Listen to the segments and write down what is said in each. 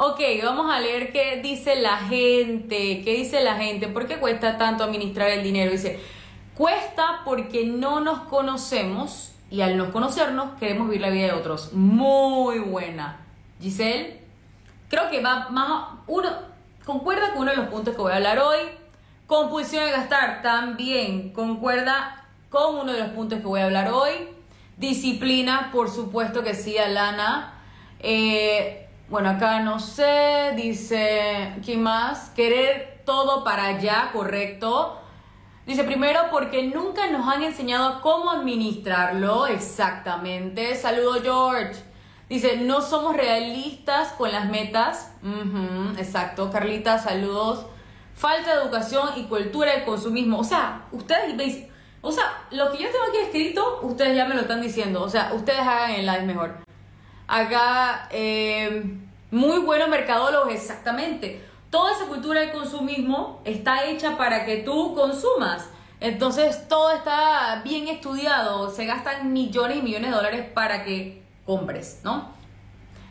Ok, vamos a leer qué dice la gente. ¿Qué dice la gente? ¿Por qué cuesta tanto administrar el dinero? Dice, cuesta porque no nos conocemos y al no conocernos queremos vivir la vida de otros. Muy buena. Giselle, creo que va más uno concuerda con uno de los puntos que voy a hablar hoy. Compulsión de gastar también concuerda con uno de los puntos que voy a hablar hoy. Disciplina, por supuesto que sí, Alana. Eh, bueno, acá no sé, dice, ¿quién más? Querer todo para allá, correcto. Dice, primero porque nunca nos han enseñado cómo administrarlo exactamente. Saludo George. Dice, no somos realistas con las metas. exacto. Carlita, saludos. Falta de educación y cultura del consumismo. O sea, ustedes me o sea, lo que yo tengo aquí escrito, ustedes ya me lo están diciendo. O sea, ustedes hagan el live mejor. Acá, eh, muy buenos mercadólogos, exactamente. Toda esa cultura del consumismo está hecha para que tú consumas. Entonces todo está bien estudiado, se gastan millones y millones de dólares para que compres, ¿no?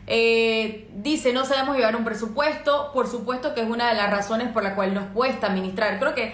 Eh, dice, no sabemos llevar un presupuesto, por supuesto que es una de las razones por la cual nos cuesta administrar. Creo que,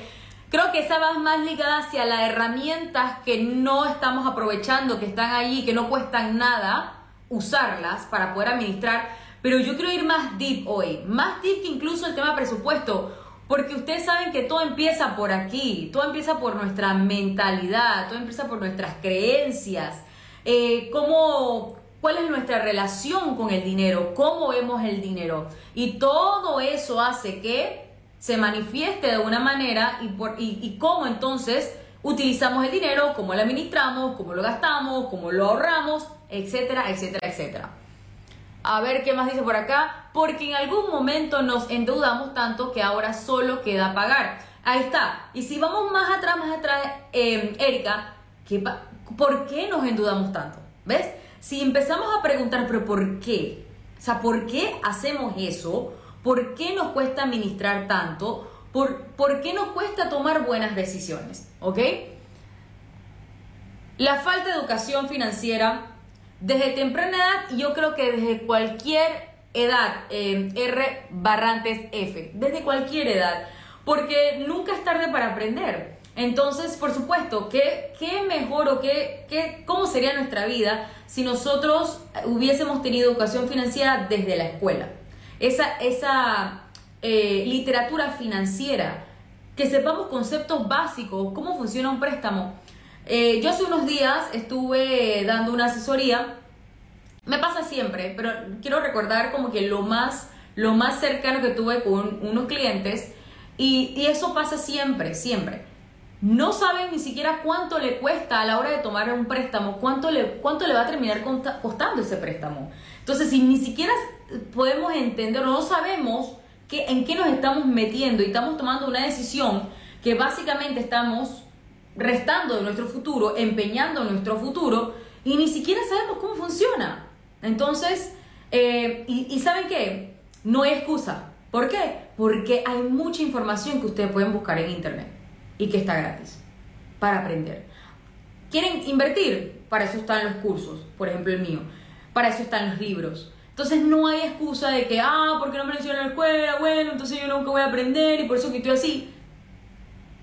creo que esa va más ligada hacia las herramientas que no estamos aprovechando, que están allí, que no cuestan nada usarlas para poder administrar. Pero yo quiero ir más deep hoy, más deep que incluso el tema presupuesto, porque ustedes saben que todo empieza por aquí, todo empieza por nuestra mentalidad, todo empieza por nuestras creencias, eh, cómo, cuál es nuestra relación con el dinero, cómo vemos el dinero. Y todo eso hace que se manifieste de una manera y, por, y, y cómo entonces utilizamos el dinero, cómo lo administramos, cómo lo gastamos, cómo lo ahorramos etcétera, etcétera, etcétera. A ver qué más dice por acá. Porque en algún momento nos endeudamos tanto que ahora solo queda pagar. Ahí está. Y si vamos más atrás, más atrás, eh, Erika, ¿por qué nos endeudamos tanto? ¿Ves? Si empezamos a preguntar, pero ¿por qué? O sea, ¿por qué hacemos eso? ¿Por qué nos cuesta administrar tanto? ¿Por, ¿Por qué nos cuesta tomar buenas decisiones? ¿Ok? La falta de educación financiera desde temprana edad, yo creo que desde cualquier edad, eh, R Barrantes F, desde cualquier edad, porque nunca es tarde para aprender. Entonces, por supuesto, ¿qué, qué mejor o qué, qué, cómo sería nuestra vida si nosotros hubiésemos tenido educación financiera desde la escuela? Esa, esa eh, literatura financiera, que sepamos conceptos básicos, cómo funciona un préstamo. Eh, yo hace unos días estuve dando una asesoría, me pasa siempre, pero quiero recordar como que lo más, lo más cercano que tuve con unos clientes y, y eso pasa siempre, siempre. No saben ni siquiera cuánto le cuesta a la hora de tomar un préstamo, cuánto le, cuánto le va a terminar costando ese préstamo. Entonces, si ni siquiera podemos entender, no sabemos que, en qué nos estamos metiendo y estamos tomando una decisión que básicamente estamos restando de nuestro futuro, empeñando nuestro futuro y ni siquiera sabemos cómo funciona. Entonces, eh, y, ¿saben qué? No hay excusa. ¿Por qué? Porque hay mucha información que ustedes pueden buscar en internet y que está gratis para aprender. ¿Quieren invertir? Para eso están los cursos, por ejemplo el mío. Para eso están los libros. Entonces no hay excusa de que, ah, porque no me lo en la escuela, bueno, entonces yo nunca voy a aprender y por eso que así.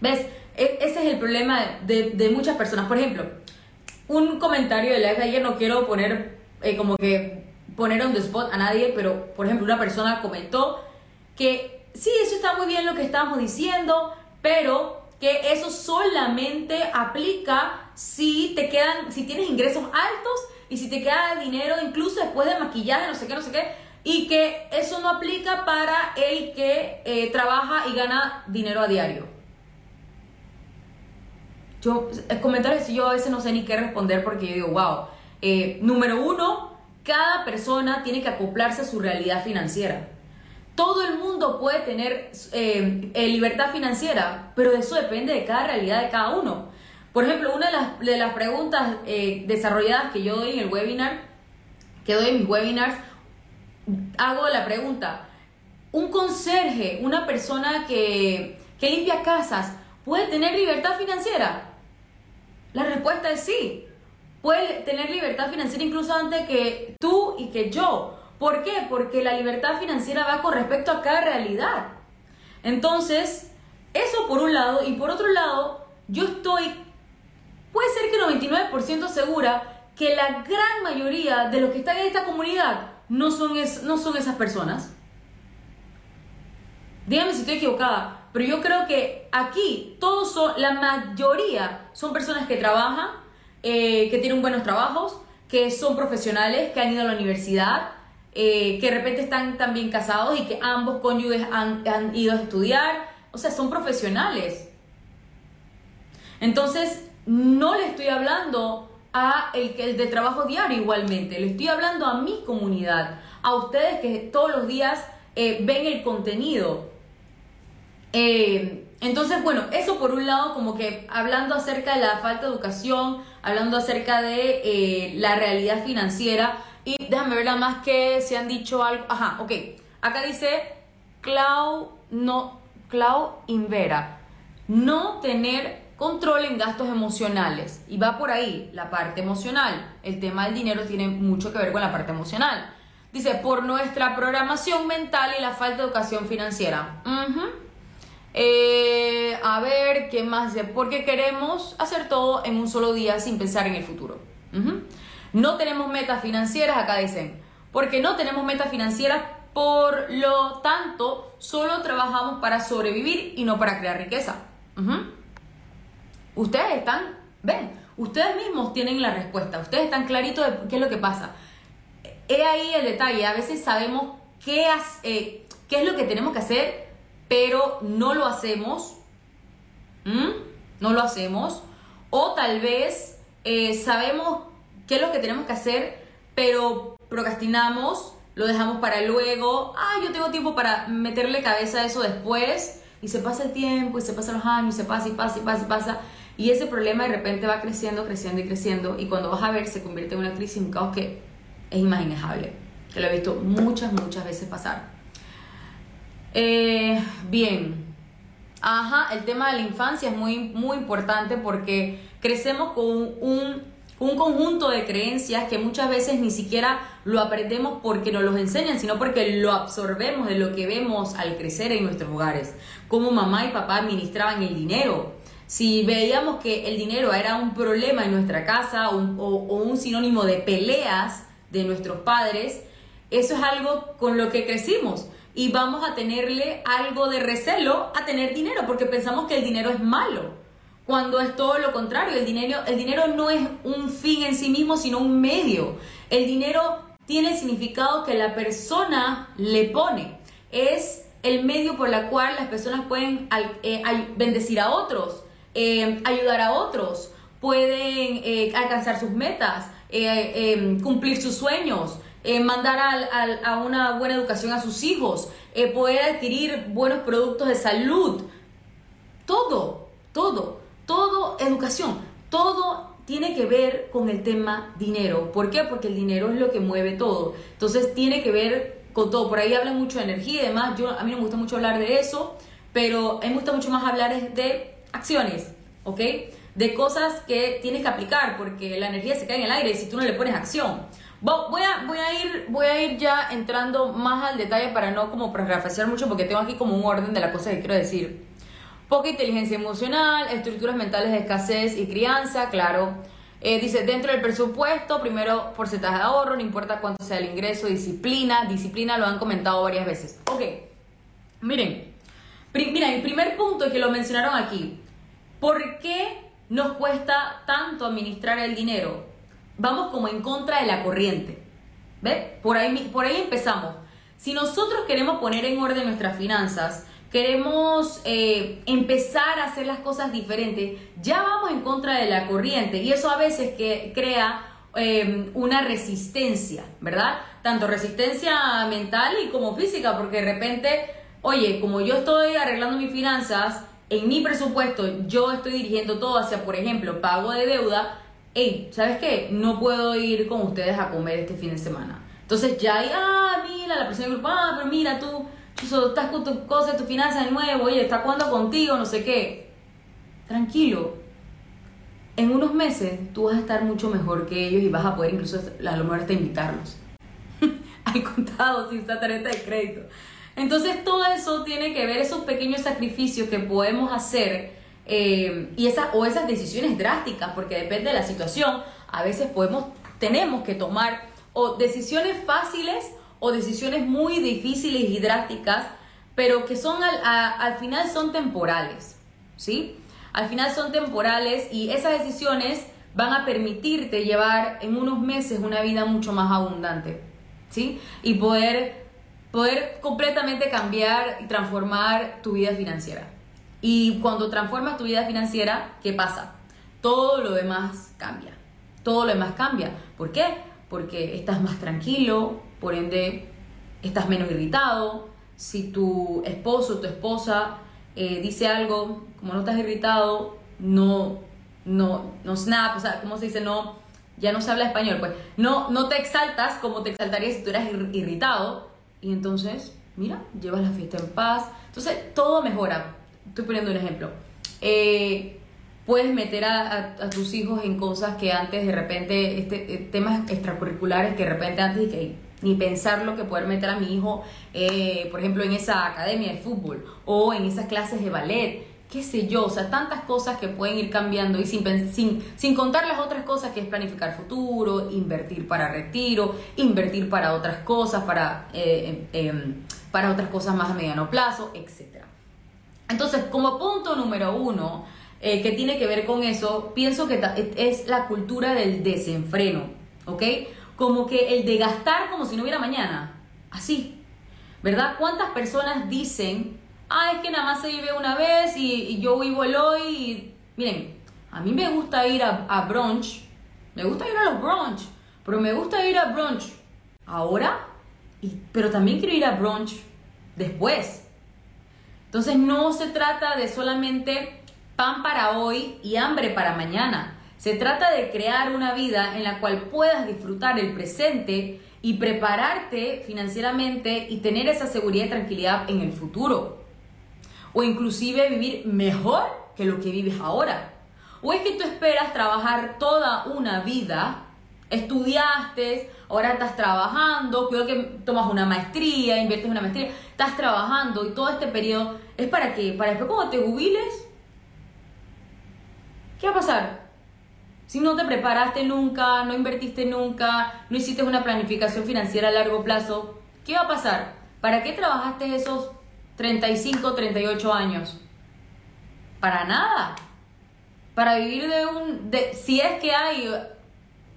¿Ves? E, ese es el problema de, muchas personas. Por ejemplo, un comentario de la de ayer, no quiero poner eh, como que poner on the spot a nadie, pero por ejemplo una persona comentó que sí, eso está muy bien lo que estamos diciendo, pero que eso solamente aplica si te quedan, si tienes ingresos altos y si te queda dinero incluso después de maquillaje, no sé qué, no sé qué, y que eso no aplica para el que eh, trabaja y gana dinero a diario. Yo, comentarios yo a veces no sé ni qué responder porque yo digo, wow, eh, número uno, cada persona tiene que acoplarse a su realidad financiera. todo el mundo puede tener eh, eh, libertad financiera, pero eso depende de cada realidad de cada uno. Por ejemplo, una de las, de las preguntas eh, desarrolladas que yo doy en el webinar, que doy en mis webinars, hago la pregunta, ¿un conserje, una persona que, que limpia casas, puede tener libertad financiera? La respuesta es sí. Puede tener libertad financiera incluso antes que tú y que yo. ¿Por qué? Porque la libertad financiera va con respecto a cada realidad. Entonces, eso por un lado, y por otro lado, yo estoy, puede ser que 99% segura que la gran mayoría de los que están en esta comunidad no son, no son esas personas. Dígame si estoy equivocada, pero yo creo que aquí todos son, la mayoría son personas que trabajan, eh, que tienen buenos trabajos, que son profesionales, que han ido a la universidad, eh, que de repente están también casados y que ambos cónyuges han, ido a estudiar, o sea, son profesionales. Entonces, no le estoy hablando a el, el de trabajo diario igualmente, le estoy hablando a mi comunidad, a ustedes que todos los días eh, ven el contenido. Eh, entonces, bueno, eso por un lado, como que hablando acerca de la falta de educación, hablando acerca de la realidad financiera, y déjame ver nada más que se han dicho algo. Ajá, ok. Acá dice Clau, no, Clau Invera. No tener control en gastos emocionales. Y va por ahí la parte emocional. El tema del dinero tiene mucho que ver con la parte emocional. Dice, por nuestra programación mental y la falta de educación financiera. Eh, a ver, ¿qué más? Porque queremos hacer todo en un solo día sin pensar en el futuro. No tenemos metas financieras, acá dicen, porque no tenemos metas financieras, por lo tanto, solo trabajamos para sobrevivir y no para crear riqueza. Ustedes están, ven, ustedes mismos tienen la respuesta, ustedes están claritos de qué es lo que pasa. He ahí el detalle, a veces sabemos qué, eh, es lo que tenemos que hacer, pero no lo hacemos. No lo hacemos. O tal vez eh, sabemos qué es lo que tenemos que hacer, pero procrastinamos, lo dejamos para luego, ah, yo tengo tiempo para meterle cabeza a eso después, y se pasa el tiempo, y se pasan los años, y se pasa, y pasa, y pasa, y pasa, y ese problema de repente va creciendo, creciendo y creciendo, y cuando vas a ver se convierte en una crisis, un caos que es imaginable, que lo he visto muchas, muchas veces pasar. Eh, bien, ajá, el tema de la infancia es muy, muy importante porque crecemos con un un conjunto de creencias que muchas veces ni siquiera lo aprendemos porque nos los enseñan, sino porque lo absorbemos de lo que vemos al crecer en nuestros hogares. Cómo mamá y papá administraban el dinero. Si veíamos que el dinero era un problema en nuestra casa o, un sinónimo de peleas de nuestros padres, eso es algo con lo que crecimos y vamos a tenerle algo de recelo a tener dinero porque pensamos que el dinero es malo cuando es todo lo contrario. El dinero, el dinero no es un fin en sí mismo, sino un medio. El dinero tiene el significado que la persona le pone. Es el medio por el cual las personas pueden eh, bendecir a otros, eh, ayudar a otros, pueden eh, alcanzar sus metas, cumplir sus sueños, mandar a, una buena educación a sus hijos, poder adquirir buenos productos de salud. Todo, todo todo educación, todo tiene que ver con el tema dinero. ¿Por qué? Porque el dinero es lo que mueve todo. Entonces tiene que ver con todo. Por ahí hablan mucho de energía y demás. Yo, a mí me gusta mucho hablar de eso, pero a mí me gusta mucho más hablar de acciones, ¿ok? De cosas que tienes que aplicar, porque la energía se cae en el aire si tú no le pones acción. Voy a, ir, voy a ir ya entrando más al detalle para no como refrescar mucho, porque tengo aquí como un orden de las cosas que quiero decir. Poca inteligencia emocional, estructuras mentales de escasez y crianza, claro. Eh, dice, dentro del presupuesto, primero porcentaje de ahorro, no importa cuánto sea el ingreso, disciplina, disciplina lo han comentado varias veces. Ok, miren, mira, el primer punto es que lo mencionaron aquí, ¿por qué nos cuesta tanto administrar el dinero? Vamos como en contra de la corriente, ¿ves? Por ahí, por ahí empezamos. Si nosotros queremos poner en orden nuestras finanzas, queremos eh, empezar a hacer las cosas diferentes, ya vamos en contra de la corriente y eso a veces que crea em, una resistencia, ¿verdad? Tanto resistencia mental y como física, porque de repente, oye, como yo estoy arreglando mis finanzas, en mi presupuesto yo estoy dirigiendo todo hacia, por ejemplo, pago de deuda, hey, ¿sabes qué? No puedo ir con ustedes a comer este fin de semana. Entonces ya hay, ah, mira, la persona del grupo, ah, pero mira tú, tú estás con tu cosa, tu finanzas de nuevo, oye, está jugando contigo, no sé qué. Tranquilo. En unos meses tú vas a estar mucho mejor que ellos y vas a poder incluso a lo mejor invitarlos al contado sin esta tarjeta de crédito. Entonces todo eso tiene que ver esos pequeños sacrificios que podemos hacer eh, y esas, o esas decisiones drásticas, porque depende de la situación, a veces podemos, tenemos que tomar o decisiones fáciles o decisiones muy difíciles y drásticas, pero que son al, al final son temporales, ¿sí? Al final son temporales y esas decisiones van a permitirte llevar en unos meses una vida mucho más abundante, ¿sí? Y poder, poder completamente cambiar y transformar tu vida financiera. Y cuando transformas tu vida financiera, ¿qué pasa? Todo lo demás cambia. Todo lo demás cambia. ¿Por qué? Porque estás más tranquilo, por ende estás menos irritado. Si tu esposo o tu esposa eh, dice algo, como no estás irritado, no, no, no snap, o sea, ¿cómo se dice? No, ya no se habla español, pues no, no te exaltas como te exaltaría si tú eras irritado. Y entonces, mira, llevas la fiesta en paz. Entonces, todo mejora. Estoy poniendo un ejemplo, eh, puedes meter a, tus hijos en cosas que antes de repente, este, eh, temas extracurriculares que de repente antes que ni pensarlo que poder meter a mi hijo, eh, por ejemplo, en esa academia de fútbol o en esas clases de ballet, qué sé yo, o sea, tantas cosas que pueden ir cambiando y sin, sin, sin contar las otras cosas que es planificar futuro, invertir para retiro, invertir para otras cosas, para, em, para otras cosas más a mediano plazo, etcétera. Entonces, como punto número uno, eh, que tiene que ver con eso, pienso que es la cultura del desenfreno, ¿ok? Como que el de gastar como si no hubiera mañana, así, ¿verdad? ¿Cuántas personas dicen, ah, es que nada más se vive una vez y, yo vivo el hoy? Miren, a mí me gusta ir a, brunch, me gusta ir a los brunch, pero me gusta ir a brunch ahora, y, pero también quiero ir a brunch después. Entonces no se trata de solamente pan para hoy y hambre para mañana. Se trata de crear una vida en la cual puedas disfrutar el presente y prepararte financieramente y tener esa seguridad y tranquilidad en el futuro. O inclusive vivir mejor que lo que vives ahora. O es que tú esperas trabajar toda una vida estudiaste, ahora estás trabajando, creo que tomas una maestría, inviertes una maestría, estás trabajando y todo este periodo es para qué? Para después cuando te jubiles, ¿qué va a pasar? Si no te preparaste nunca, no invertiste nunca, no hiciste una planificación financiera a largo plazo, ¿qué va a pasar? ¿Para qué trabajaste esos 35, 38 años? Para nada. Para vivir de un... De, si es que hay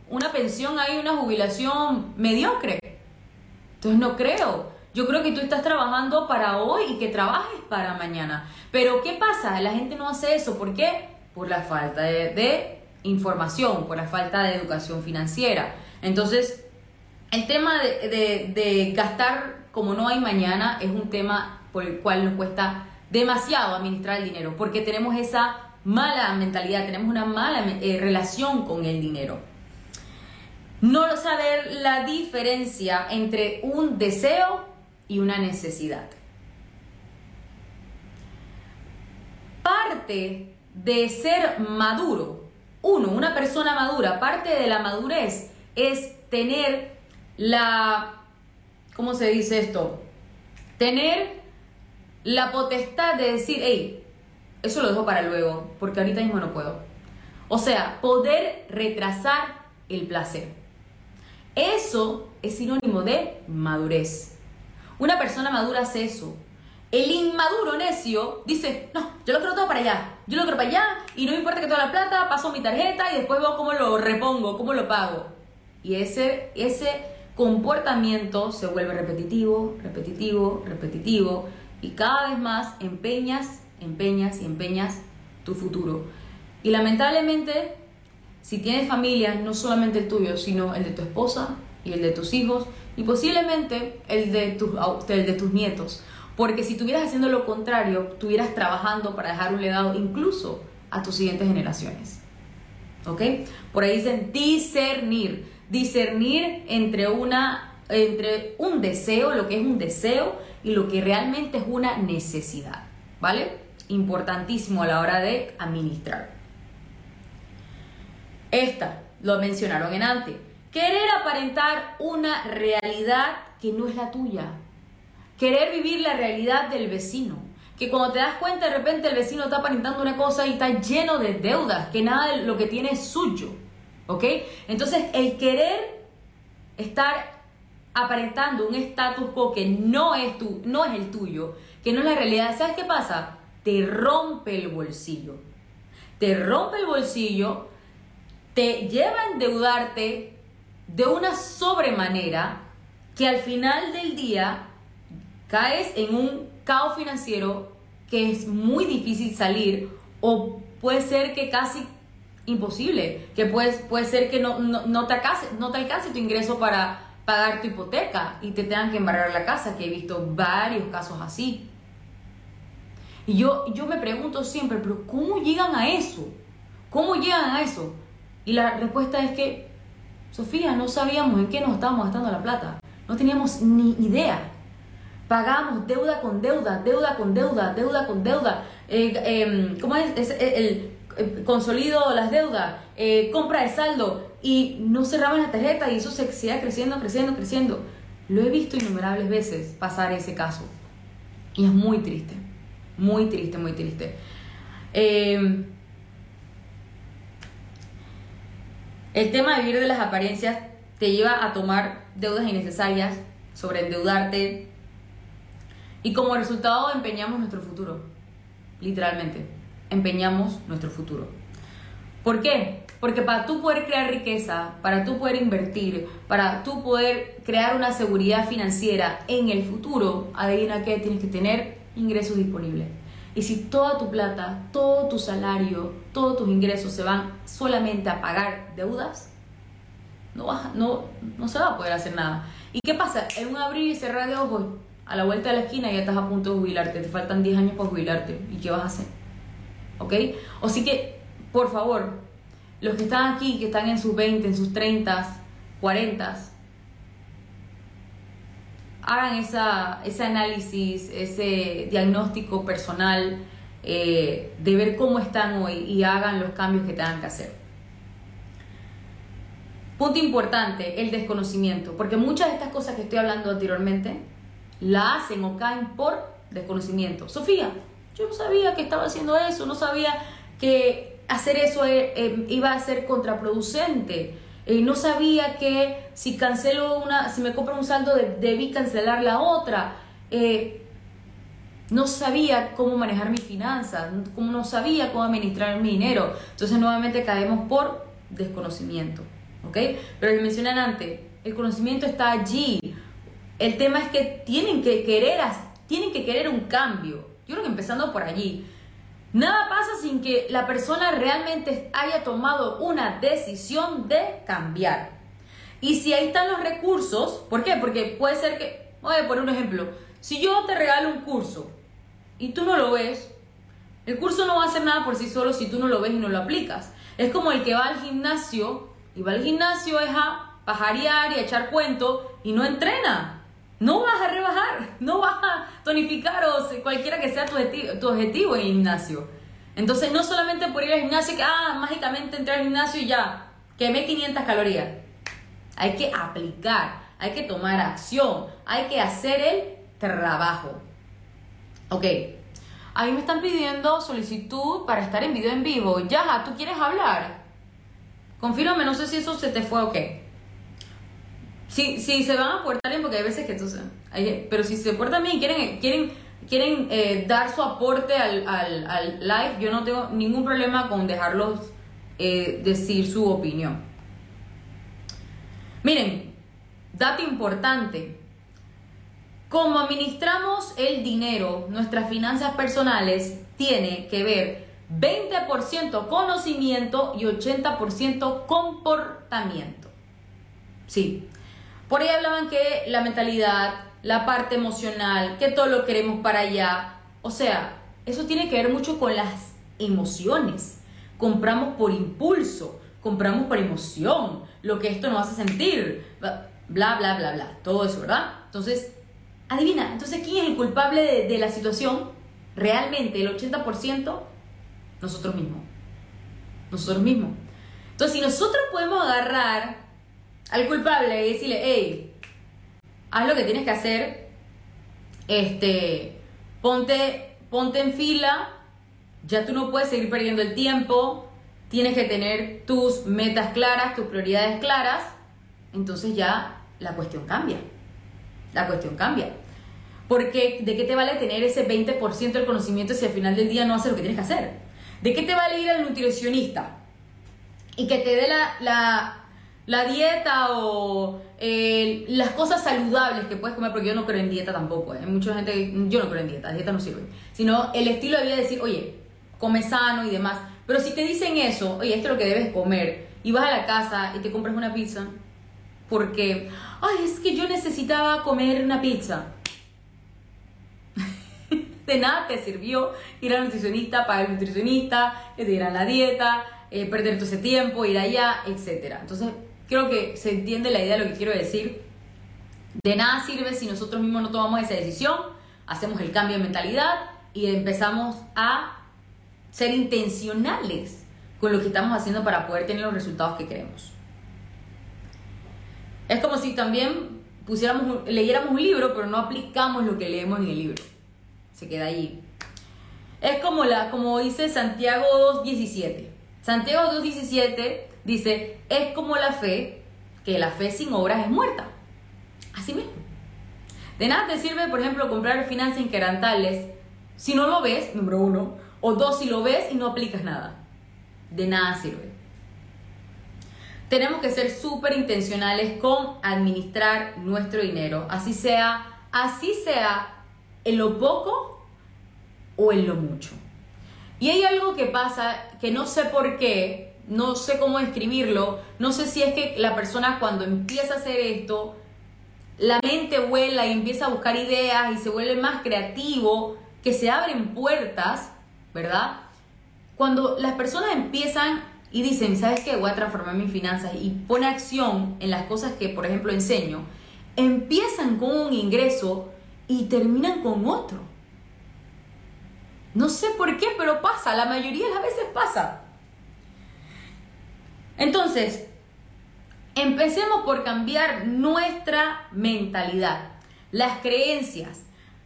una pensión hay una jubilación mediocre. Entonces no creo. Yo creo que tú estás trabajando para hoy y que trabajes para mañana. Pero ¿qué pasa? La gente no hace eso. ¿Por qué? Por la falta de, información, por la falta de educación financiera. Entonces, el tema de, de, gastar como no hay mañana es un tema por el cual nos cuesta demasiado administrar el dinero, porque tenemos esa mala mentalidad, tenemos una mala eh, relación con el dinero no saber la diferencia entre un deseo y una necesidad. Parte de ser maduro, uno, una persona madura, parte de la madurez es tener la, ¿cómo se dice esto? Tener la potestad de decir, hey, eso lo dejo para luego, porque ahorita mismo no puedo. O sea, poder retrasar el placer. Eso es sinónimo de madurez. Una persona madura hace eso. El inmaduro necio dice, no, yo lo quiero todo para allá, yo lo quiero para allá y no me importa que toda la plata, paso mi tarjeta y después veo cómo lo repongo, cómo lo pago. Y ese, ese comportamiento se vuelve repetitivo, repetitivo, repetitivo y cada vez más empeñas, empeñas y empeñas tu futuro. Y lamentablemente si tienes familia, no solamente el tuyo, sino el de tu esposa y el de tus hijos y posiblemente el de tus, el de tus nietos. Porque si estuvieras haciendo lo contrario, estuvieras trabajando para dejar un legado incluso a tus siguientes generaciones. ¿Ok? Por ahí dicen discernir. Discernir entre, una, entre un deseo, lo que es un deseo, y lo que realmente es una necesidad. ¿Vale? Importantísimo a la hora de administrar. Esta lo mencionaron en antes. Querer aparentar una realidad que no es la tuya. Querer vivir la realidad del vecino. Que cuando te das cuenta de repente el vecino está aparentando una cosa y está lleno de deudas, que nada de lo que tiene es suyo. ¿Ok? Entonces el querer estar aparentando un status quo que no es, no es el tuyo, que no es la realidad, ¿sabes qué pasa? Te rompe el bolsillo. Te rompe el bolsillo, te lleva a endeudarte de una sobremanera que al final del día caes en un caos financiero que es muy difícil salir o puede ser que casi imposible, que puede, puede ser que no, no, te alcance, no te alcance tu ingreso para pagar tu hipoteca y te tengan que embarrar la casa, que he visto varios casos así. Y yo, yo me pregunto siempre, pero ¿cómo llegan a eso? ¿Cómo llegan a eso? Y la respuesta es que Sofía, no sabíamos en qué nos estábamos gastando la plata. No teníamos ni idea. Pagamos deuda con deuda, deuda con deuda, deuda con deuda. Eh, em, ¿Cómo es? el, consolido las deudas, eh, compra de saldo y no cerraban la tarjeta y eso se seguía creciendo, creciendo, creciendo. Lo he visto innumerables veces pasar ese caso. Y es muy triste, muy triste, muy triste. Eh, El tema de vivir de las apariencias te lleva a tomar deudas innecesarias, sobreendeudarte y como resultado empeñamos nuestro futuro, literalmente, empeñamos nuestro futuro. ¿Por qué? Porque para tú poder crear riqueza, para tú poder invertir, para tú poder crear una seguridad financiera en el futuro, adivina qué, tienes que tener ingresos disponibles. Y si toda tu plata, todo tu salario, todos tus ingresos se van solamente a pagar deudas, no, no, no se va a poder hacer nada. ¿Y qué pasa? En un abrir y cerrar de ojos, a la vuelta de la esquina ya estás a punto de jubilarte, te faltan 10 años para jubilarte. ¿Y qué vas a hacer? ¿Ok? O que, por favor, los que están aquí, que están en sus 20, en sus 30, 40, hagan ese análisis, ese diagnóstico personal eh, de ver cómo están hoy y hagan los cambios que tengan que hacer. Punto importante, el desconocimiento, porque muchas de estas cosas que estoy hablando anteriormente la hacen o caen por desconocimiento. Sofía, yo no sabía que estaba haciendo eso, no sabía que hacer eso eh, eh, iba a ser contraproducente. Eh, no sabía que si cancelo una, si me compro un saldo debí cancelar la otra. No sabía cómo manejar mis finanzas, como no sabía cómo administrar mi dinero. Entonces nuevamente caemos por desconocimiento. ¿Ok? Pero les mencionan antes, el conocimiento está allí. El tema es que tienen que querer, tienen que querer un cambio. Yo creo que empezando por allí. Nada pasa sin que la persona realmente haya tomado una decisión de cambiar. Y si ahí están los recursos, ¿por qué? Porque puede ser que, voy a poner un ejemplo, si yo te regalo un curso y tú no lo ves, el curso no va a hacer nada por sí solo si tú no lo ves y no lo aplicas. Es como el que va al gimnasio y va al gimnasio es a pajarear y a echar cuento y no entrena no vas a rebajar, no vas a tonificar o cualquiera que sea tu objetivo, tu objetivo en el gimnasio. Entonces, no solamente por ir al gimnasio, que ah, mágicamente entrar al gimnasio y ya, quemé 500 calorías. Hay que aplicar, hay que tomar acción, hay que hacer el trabajo. Ok, ahí me están pidiendo solicitud para estar en video en vivo. Ya, ¿tú quieres hablar? Confírame, no sé si eso se te fue o qué. Sí, sí, se van a portar bien porque hay veces que entonces, pero si se portan bien y quieren, quieren, quieren eh, dar su aporte al, al, live, yo no tengo ningún problema con dejarlos eh, decir su opinión. Miren, dato importante. Cómo administramos el dinero, nuestras finanzas personales, tiene que ver 20% conocimiento y 80% comportamiento. Sí. Por ahí hablaban que la mentalidad, la parte emocional, que todo lo queremos para allá. O sea, eso tiene que ver mucho con las emociones. Compramos por impulso, compramos por emoción, lo que esto nos hace sentir, bla, bla, bla, bla, todo eso, ¿verdad? Entonces, adivina, entonces, ¿quién es el culpable de, de la situación? Realmente, el 80%, nosotros mismos. Nosotros mismos. Entonces, si nosotros podemos agarrar al culpable y decirle, hey, haz lo que tienes que hacer, este, ponte, ponte en fila, ya tú no puedes seguir perdiendo el tiempo, tienes que tener tus metas claras, tus prioridades claras, entonces ya la cuestión cambia. La cuestión cambia. Porque ¿de qué te vale tener ese 20% del conocimiento si al final del día no haces lo que tienes que hacer? ¿De qué te vale ir al nutricionista y que te dé la, la, dieta o eh, las cosas saludables que puedes comer? Porque yo no creo en dieta tampoco. ¿eh? Mucha gente, yo no creo en dieta, dieta no sirve. Sino el estilo de vida de decir, oye, come sano y demás. Pero si te dicen eso, oye, esto es lo que debes comer, y vas a la casa y te compras una pizza, porque, ay, es que yo necesitaba comer una pizza. de nada te sirvió ir al nutricionista, pagar el nutricionista, que te dieran la dieta, eh, perder todo ese tiempo, ir allá, etc. Entonces, creo que se entiende la idea de lo que quiero decir. De nada sirve si nosotros mismos no tomamos esa decisión, hacemos el cambio de mentalidad y empezamos a ser intencionales con lo que estamos haciendo para poder tener los resultados que queremos. Es como si también pusiéramos, leyéramos un libro, pero no aplicamos lo que leemos en el libro. Se queda allí. Es como, la, como dice Santiago 2.17. Santiago 2.17 dice, es como la fe, que la fe sin obras es muerta. Así mismo. De nada te sirve, por ejemplo, comprar finanzas inquebrantables si no lo ves, número uno, o dos, si lo ves y no aplicas nada. De nada sirve. Tenemos que ser súper intencionales con administrar nuestro dinero. Así sea, así sea en lo poco o en lo mucho. Y hay algo que pasa que no sé por qué, no sé cómo escribirlo, no sé si es que la persona cuando empieza a hacer esto, la mente vuela y empieza a buscar ideas y se vuelve más creativo, que se abren puertas ¿verdad? Cuando las personas empiezan y dicen, ¿sabes qué? Voy a transformar mis finanzas y pone acción en las cosas que, por ejemplo, enseño, empiezan con un ingreso y terminan con otro. No sé por qué, pero pasa, la mayoría de las veces pasa. Entonces, empecemos por cambiar nuestra mentalidad, las creencias.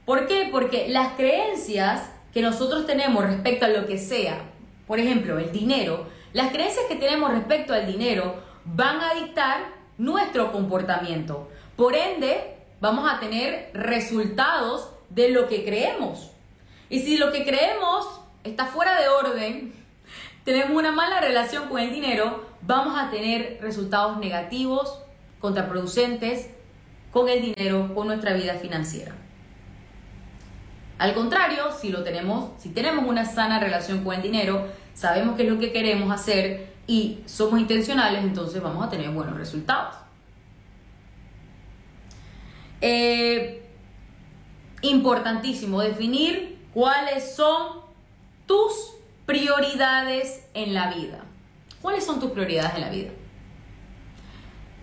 ¿Por qué? Porque las creencias que nosotros tenemos respecto a lo que sea, por ejemplo, el dinero, las creencias que tenemos respecto al dinero van a dictar nuestro comportamiento. Por ende, vamos a tener resultados de lo que creemos. Y si lo que creemos está fuera de orden, tenemos una mala relación con el dinero, vamos a tener resultados negativos, contraproducentes con el dinero, con nuestra vida financiera. Al contrario, si lo tenemos, si tenemos una sana relación con el dinero, sabemos qué es lo que queremos hacer y somos intencionales, entonces vamos a tener buenos resultados. Eh, importantísimo definir cuáles son tus prioridades en la vida. ¿Cuáles son tus prioridades en la vida?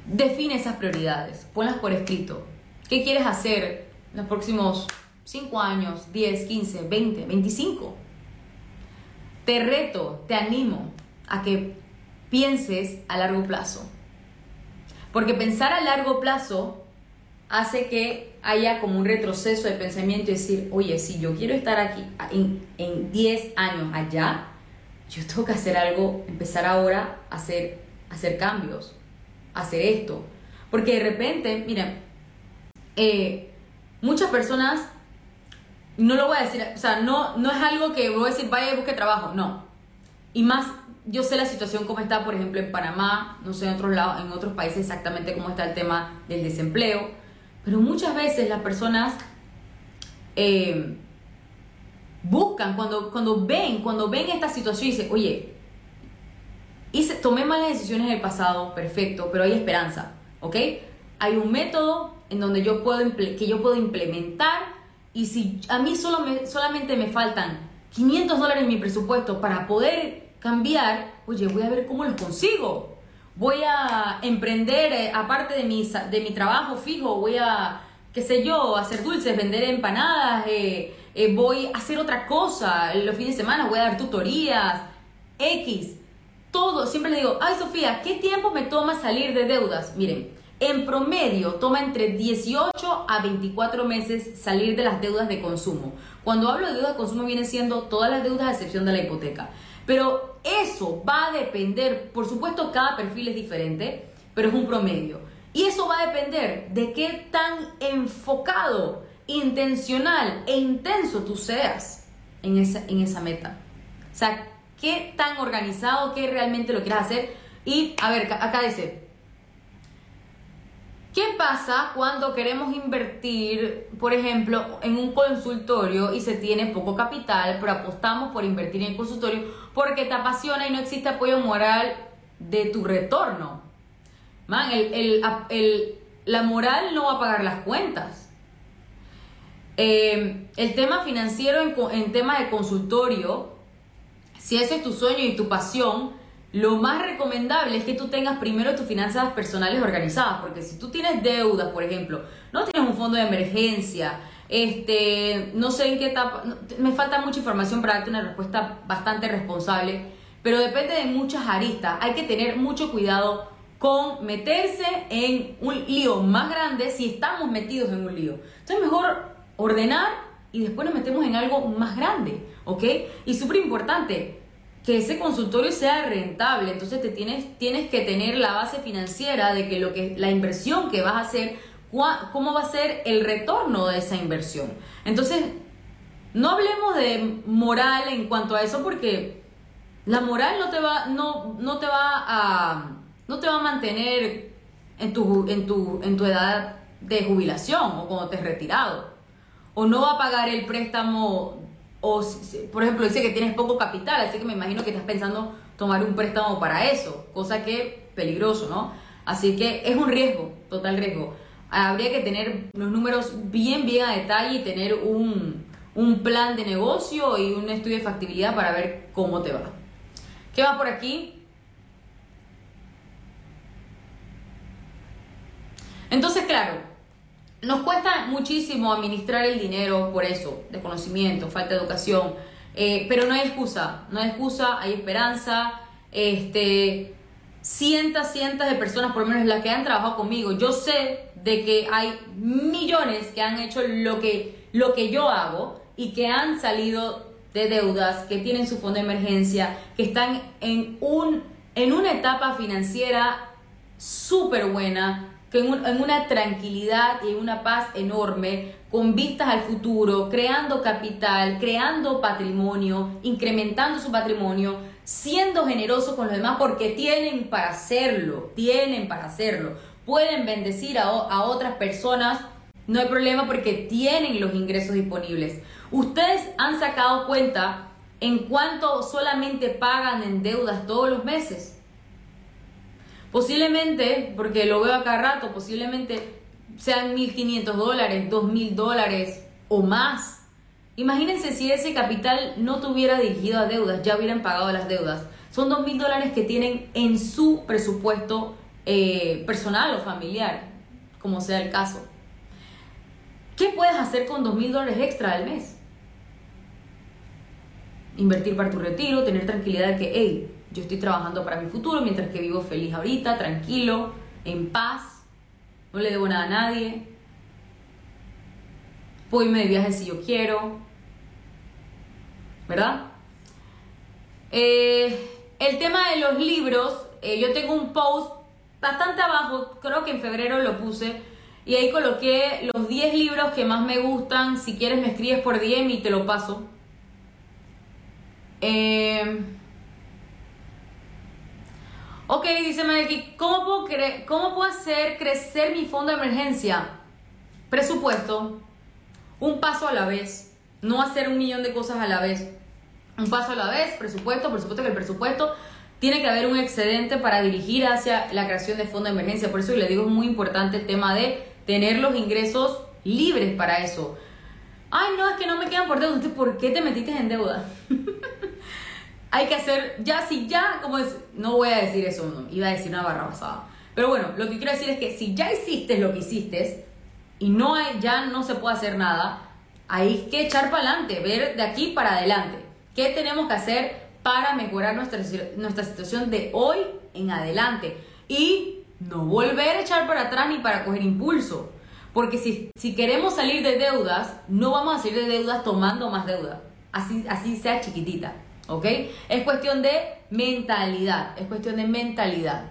Define esas prioridades, ponlas por escrito. ¿Qué quieres hacer en los próximos 5 años, 10, 15, 20, 25. Te reto, te animo a que pienses a largo plazo. Porque pensar a largo plazo hace que haya como un retroceso de pensamiento y decir, oye, si yo quiero estar aquí en, 10 años allá, yo tengo que hacer algo, empezar ahora a hacer, hacer cambios, hacer esto. Porque de repente, miren, eh, muchas personas no lo voy a decir, o sea, no, no es algo que voy a decir, vaya y busque trabajo, no. Y más, yo sé la situación como está, por ejemplo, en Panamá, no sé en otros lados, en otros países exactamente cómo está el tema del desempleo, pero muchas veces las personas eh, buscan, cuando, cuando ven, cuando ven esta situación y dicen, oye, hice, tomé malas decisiones en el pasado, perfecto, pero hay esperanza, ¿ok? Hay un método en donde yo puedo, que yo puedo implementar y si a mí solo me, solamente me faltan 500 dólares en mi presupuesto para poder cambiar, oye, voy a ver cómo los consigo. Voy a emprender, eh, aparte de mi, de mi trabajo fijo, voy a, qué sé yo, hacer dulces, vender empanadas, eh, eh, voy a hacer otra cosa, los fines de semana voy a dar tutorías, X, todo, siempre le digo, ay Sofía, ¿qué tiempo me toma salir de deudas? Miren, en promedio toma entre 18 a 24 meses salir de las deudas de consumo. Cuando hablo de deudas de consumo viene siendo todas las deudas a excepción de la hipoteca. Pero eso va a depender, por supuesto cada perfil es diferente, pero es un promedio. Y eso va a depender de qué tan enfocado intencional e intenso tú seas en esa, en esa meta. O sea, qué tan organizado, qué realmente lo quieras hacer. Y, a ver, acá dice, ¿qué pasa cuando queremos invertir, por ejemplo, en un consultorio y se tiene poco capital, pero apostamos por invertir en el consultorio porque te apasiona y no existe apoyo moral de tu retorno? Man, la moral no va a pagar las cuentas. Eh, el tema financiero en, en tema de consultorio, si ese es tu sueño y tu pasión, lo más recomendable es que tú tengas primero tus finanzas personales organizadas, porque si tú tienes deudas, por ejemplo, no tienes un fondo de emergencia, este, no sé en qué etapa, me falta mucha información para darte una respuesta bastante responsable, pero depende de muchas aristas. Hay que tener mucho cuidado con meterse en un lío más grande si estamos metidos en un lío. Entonces mejor ordenar y después nos metemos en algo más grande, ¿ok? Y súper importante, que ese consultorio sea rentable, entonces te tienes, tienes que tener la base financiera de que, lo que la inversión que vas a hacer, cómo va a ser el retorno de esa inversión. Entonces, no hablemos de moral en cuanto a eso porque la moral no te va, no, no te va a, no te va a mantener en tu, en tu, en tu edad de jubilación o cuando te has retirado o no va a pagar el préstamo, o por ejemplo dice que tienes poco capital, así que me imagino que estás pensando tomar un préstamo para eso, cosa que peligroso, ¿no? Así que es un riesgo, total riesgo. Habría que tener los números bien, bien a detalle y tener un, un plan de negocio y un estudio de factibilidad para ver cómo te va. ¿Qué va por aquí? Entonces, claro, nos cuesta muchísimo administrar el dinero por eso, desconocimiento, falta de educación, eh, pero no hay excusa, no hay excusa, hay esperanza, este, cientos, cientos de personas, por lo menos las que han trabajado conmigo, yo sé de que hay millones que han hecho lo que, lo que yo hago y que han salido de deudas, que tienen su fondo de emergencia, que están en, un, en una etapa financiera súper buena, en, una tranquilidad y una paz enorme, con vistas al futuro, creando capital, creando patrimonio, incrementando su patrimonio, siendo generosos con los demás porque tienen para hacerlo, tienen para hacerlo. Pueden bendecir a, a otras personas, no hay problema porque tienen los ingresos disponibles. Ustedes han sacado cuenta en cuánto solamente pagan en deudas todos los meses. Posiblemente, porque lo veo acá rato, posiblemente sean 1.500 dólares, 2.000 dólares o más. Imagínense si ese capital no tuviera dirigido a deudas, ya hubieran pagado las deudas. Son 2.000 dólares que tienen en su presupuesto eh, personal o familiar, como sea el caso. ¿Qué puedes hacer con 2.000 dólares extra al mes? Invertir para tu retiro, tener tranquilidad de que, hey, yo estoy trabajando para mi futuro mientras que vivo feliz ahorita, tranquilo, en paz, no le debo nada a nadie. Puedo irme de viaje si yo quiero. ¿Verdad? Eh, el tema de los libros, eh, yo tengo un post bastante abajo, creo que en febrero lo puse, y ahí coloqué los 10 libros que más me gustan. Si quieres me escribes por DM y te lo paso. Eh, Ok, dice Melky, ¿cómo puedo, ¿cómo puedo hacer crecer mi fondo de emergencia? Presupuesto, un paso a la vez. no hacer un millón de cosas a la vez. Un paso a la vez, presupuesto, por supuesto que el presupuesto tiene que haber un excedente para dirigir hacia la creación de fondo de emergencia. Por eso le digo es muy importante el tema de tener los ingresos libres para eso. Ay, no, es que no me quedan por deuda. ¿Por qué te metiste en deuda? Hay que hacer, ya, si ya, como es, no voy a decir eso, no, iba a decir una barra basada. Pero bueno, lo que quiero decir es que si ya hiciste lo que hiciste y no hay, ya no se puede hacer nada, hay que echar para adelante, ver de aquí para adelante. ¿Qué tenemos que hacer para mejorar nuestra, nuestra situación de hoy en adelante? Y no volver a echar para atrás ni para coger impulso. Porque si, si queremos salir de deudas, no vamos a salir de deudas tomando más deuda. Así, así sea chiquitita. ¿Ok? Es cuestión de mentalidad. Es cuestión de mentalidad.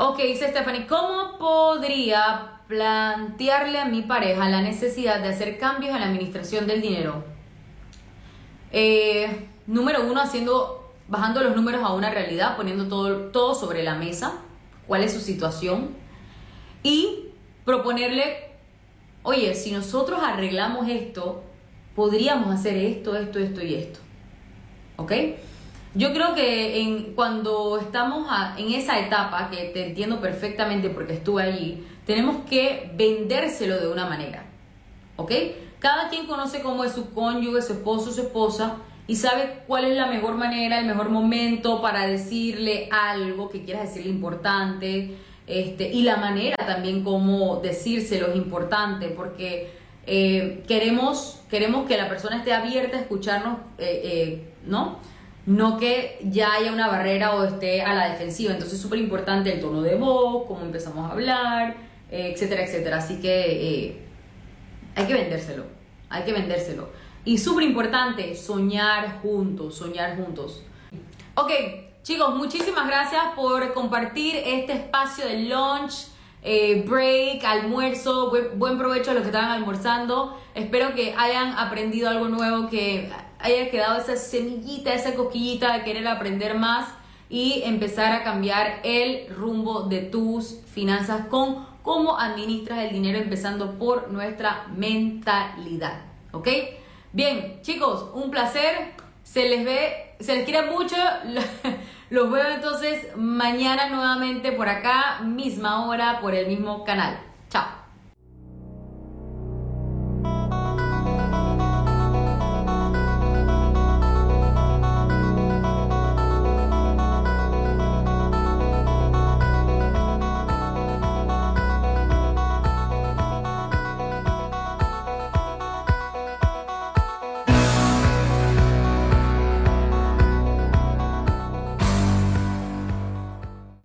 Ok, dice Stephanie, ¿cómo podría plantearle a mi pareja la necesidad de hacer cambios en la administración del dinero? Eh, número uno, haciendo, bajando los números a una realidad, poniendo todo, todo sobre la mesa, cuál es su situación y proponerle, oye, si nosotros arreglamos esto, podríamos hacer esto, esto, esto y esto. ¿Ok? Yo creo que en, cuando estamos en esa etapa, que te entiendo perfectamente porque estuve allí, tenemos que vendérselo de una manera. ¿Ok? Cada quien conoce cómo es su cónyuge, su esposo, su esposa y sabe cuál es la mejor manera, el mejor momento para decirle algo que quieras decirle importante. Este, y la manera también como decírselo es importante porque eh, queremos, queremos que la persona esté abierta a escucharnos, eh, eh, ¿no? no que ya haya una barrera o esté a la defensiva. Entonces es súper importante el tono de voz, cómo empezamos a hablar, etcétera, etcétera. Así que hay que vendérselo, hay que vendérselo. Y súper importante, soñar juntos, soñar juntos. Ok, chicos, muchísimas gracias por compartir este espacio de lunch. Eh, break, almuerzo, buen provecho a los que estaban almorzando. Espero que hayan aprendido algo nuevo, que haya quedado esa semillita, esa coquillita de querer aprender más y empezar a cambiar el rumbo de tus finanzas con cómo administras el dinero empezando por nuestra mentalidad, ¿ok? Bien, chicos, un placer, se les ve, se les quiere mucho, los veo entonces mañana nuevamente por acá, misma hora, por el mismo canal. Chao.